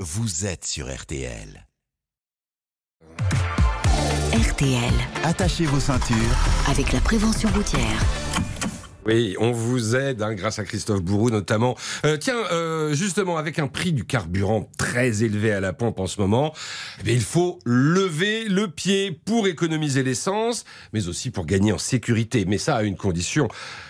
vous êtes sur RTL. RTL, Attachez vos ceintures. avec la prévention routière. Oui, on vous aide hein, grâce à Christophe Bourou notamment. Euh, tiens, euh, justement, avec un prix du carburant très élevé à la pompe en ce moment, eh bien, il faut lever le pied pour économiser l'essence, mais aussi pour gagner en sécurité. Mais ça à une condition.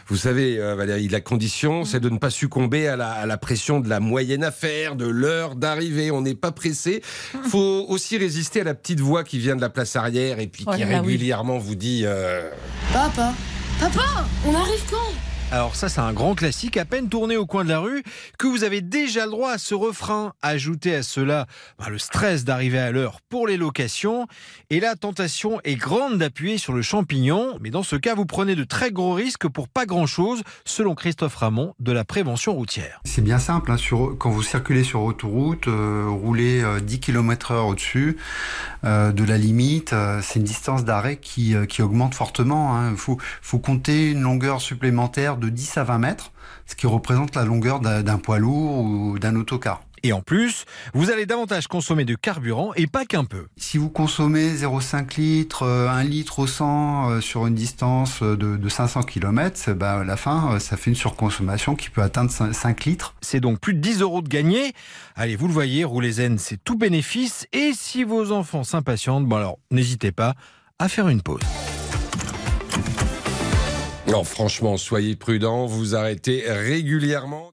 Vous savez, euh, Valérie, la condition, c'est de ne pas succomber à la, à la pression de la moyenne affaire, de l'heure d'arrivée. On n'est pas pressé. Il faut aussi résister à la petite voix qui vient de la place arrière et puis Oh qui là, oui. régulièrement vous dit... euh, Papa Papa On arrive quand? Alors ça, c'est un grand classique. À peine tourné au coin de la rue, que vous avez déjà le droit à ce refrain. Ajoutez à cela ben, le stress d'arriver à l'heure pour les locations. Et la tentation est grande d'appuyer sur le champignon. Mais dans ce cas, vous prenez de très gros risques pour pas grand-chose, selon Christophe Ramon de la prévention routière. C'est bien simple, hein, quand vous circulez sur autoroute, euh, roulez euh, 10 km heure au-dessus euh, de la limite, euh, c'est une distance d'arrêt qui, qui augmente fortement. hein. Il faut, faut compter une longueur supplémentaire de 10 à 20 mètres, ce qui représente la longueur d'un poids lourd ou d'un autocar. Et en plus, vous allez davantage consommer de carburant et pas qu'un peu. Si vous consommez 0,5 litres, euh, 1 litre au 100 euh, sur une distance de, de 500 km, bah, à la fin, euh, ça fait une surconsommation qui peut atteindre 5, 5 litres. C'est donc plus de 10 euros de gagné. Allez, vous le voyez, rouler zen, c'est tout bénéfice. Et si vos enfants s'impatientent, bon alors, n'hésitez pas à faire une pause. Non, franchement, soyez prudents, vous arrêtez régulièrement.